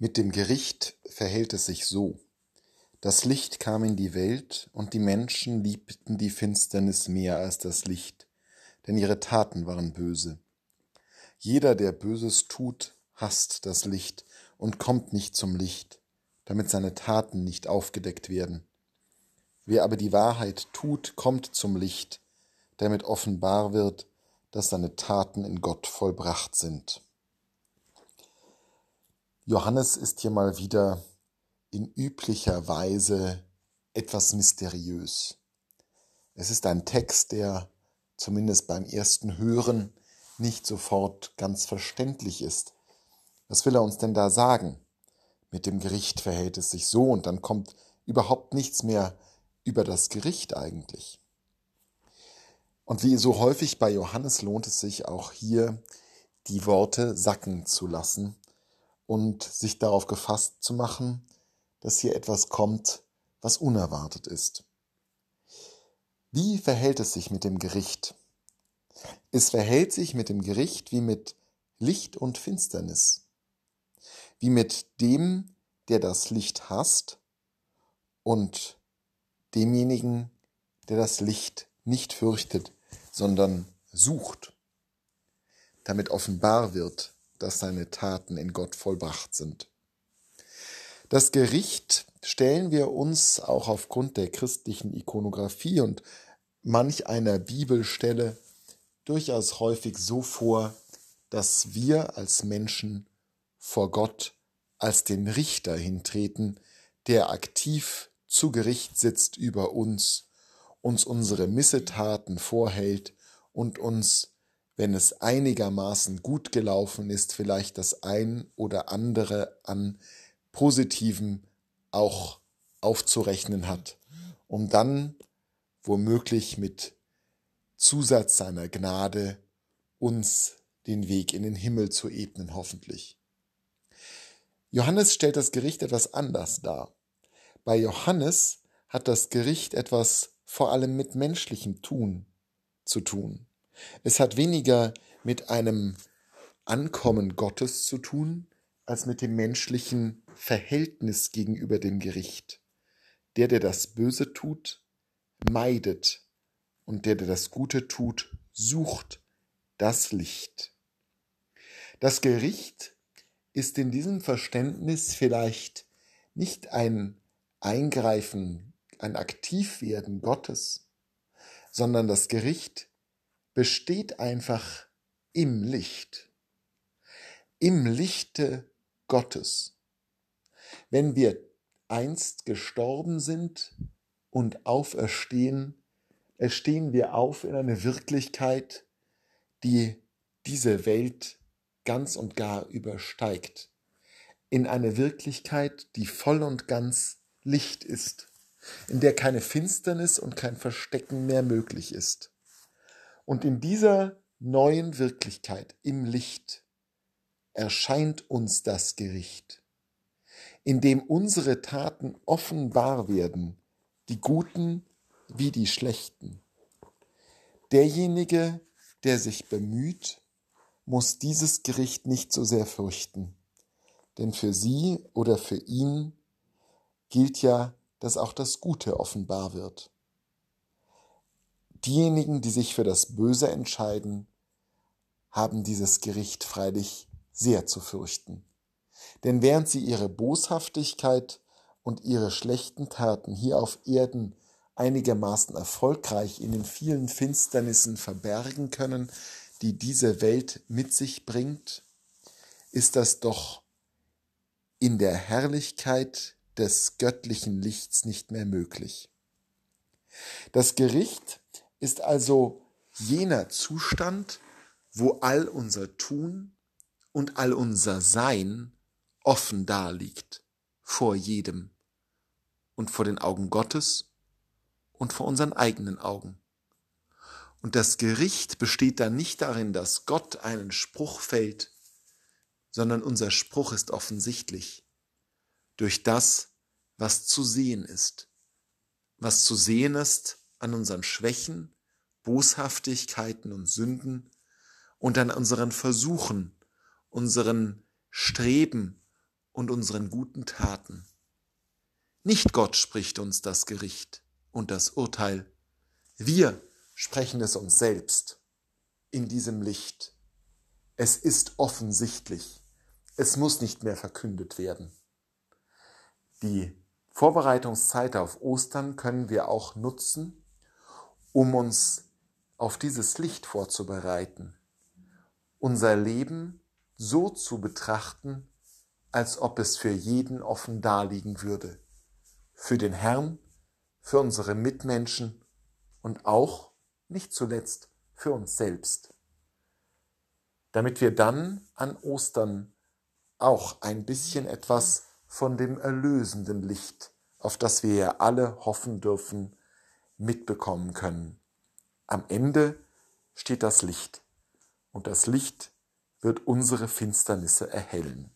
Mit dem Gericht verhält es sich so. Das Licht kam in die Welt, und die Menschen liebten die Finsternis mehr als das Licht, denn ihre Taten waren böse. Jeder, der Böses tut, hasst das Licht und kommt nicht zum Licht, damit seine Taten nicht aufgedeckt werden. Wer aber die Wahrheit tut, kommt zum Licht, damit offenbar wird, dass seine Taten in Gott vollbracht sind. Johannes ist hier mal wieder in üblicher Weise etwas mysteriös. Es ist ein Text, der zumindest beim ersten Hören nicht sofort ganz verständlich ist. Was will er uns denn da sagen? Mit dem Gericht verhält es sich so und dann kommt überhaupt nichts mehr über das Gericht eigentlich. Und wie so häufig bei Johannes lohnt es sich auch hier, die Worte sacken zu lassen und sich darauf gefasst zu machen, dass hier etwas kommt, was unerwartet ist. Wie verhält es sich mit dem Gericht? Es verhält sich mit dem Gericht wie mit Licht und Finsternis, wie mit dem, der das Licht hasst und demjenigen, der das Licht nicht fürchtet, sondern sucht, damit offenbar wird, dass seine Taten in Gott vollbracht sind. Das Gericht stellen wir uns auch aufgrund der christlichen Ikonografie und manch einer Bibelstelle durchaus häufig so vor, dass wir als Menschen vor Gott als den Richter hintreten, der aktiv zu Gericht sitzt über uns, uns unsere Missetaten vorhält und uns wenn es einigermaßen gut gelaufen ist, vielleicht das ein oder andere an Positiven auch aufzurechnen hat, um dann womöglich mit Zusatz seiner Gnade uns den Weg in den Himmel zu ebnen, hoffentlich. Johannes stellt das Gericht etwas anders dar. Bei Johannes hat das Gericht etwas vor allem mit menschlichem Tun zu tun. Es hat weniger mit einem Ankommen Gottes zu tun, als mit dem menschlichen Verhältnis gegenüber dem Gericht. Der, der das Böse tut, meidet, und der, der das Gute tut, sucht das Licht. Das Gericht ist in diesem Verständnis vielleicht nicht ein Eingreifen, ein Aktivwerden Gottes, sondern das Gericht besteht einfach im Licht, im Lichte Gottes. Wenn wir einst gestorben sind und auferstehen, erstehen wir auf in eine Wirklichkeit, die diese Welt ganz und gar übersteigt, in eine Wirklichkeit, die voll und ganz Licht ist, in der keine Finsternis und kein Verstecken mehr möglich ist. Und in dieser neuen Wirklichkeit, im Licht, erscheint uns das Gericht, in dem unsere Taten offenbar werden, die guten wie die schlechten. Derjenige, der sich bemüht, muss dieses Gericht nicht so sehr fürchten, denn für sie oder für ihn gilt ja, dass auch das Gute offenbar wird. Diejenigen, die sich für das Böse entscheiden, haben dieses Gericht freilich sehr zu fürchten. Denn während sie ihre Boshaftigkeit und ihre schlechten Taten hier auf Erden einigermaßen erfolgreich in den vielen Finsternissen verbergen können, die diese Welt mit sich bringt, ist das doch in der Herrlichkeit des göttlichen Lichts nicht mehr möglich. Das Gericht ist also jener Zustand, wo all unser Tun und all unser Sein offen daliegt, vor jedem und vor den Augen Gottes und vor unseren eigenen Augen. Und das Gericht besteht dann nicht darin, dass Gott einen Spruch fällt, sondern unser Spruch ist offensichtlich durch das, was zu sehen ist. Was zu sehen ist an unseren Schwächen, Boshaftigkeiten und Sünden und an unseren Versuchen, unseren Streben und unseren guten Taten. Nicht Gott spricht uns das Gericht und das Urteil. Wir sprechen es uns selbst in diesem Licht. Es ist offensichtlich. Es muss nicht mehr verkündet werden. Die Vorbereitungszeit auf Ostern können wir auch nutzen, um uns auf dieses Licht vorzubereiten, unser Leben so zu betrachten, als ob es für jeden offen daliegen würde, für den Herrn, für unsere Mitmenschen und auch, nicht zuletzt, für uns selbst, damit wir dann an Ostern auch ein bisschen etwas von dem erlösenden Licht, auf das wir ja alle hoffen dürfen, mitbekommen können. Am Ende steht das Licht und das Licht wird unsere Finsternisse erhellen.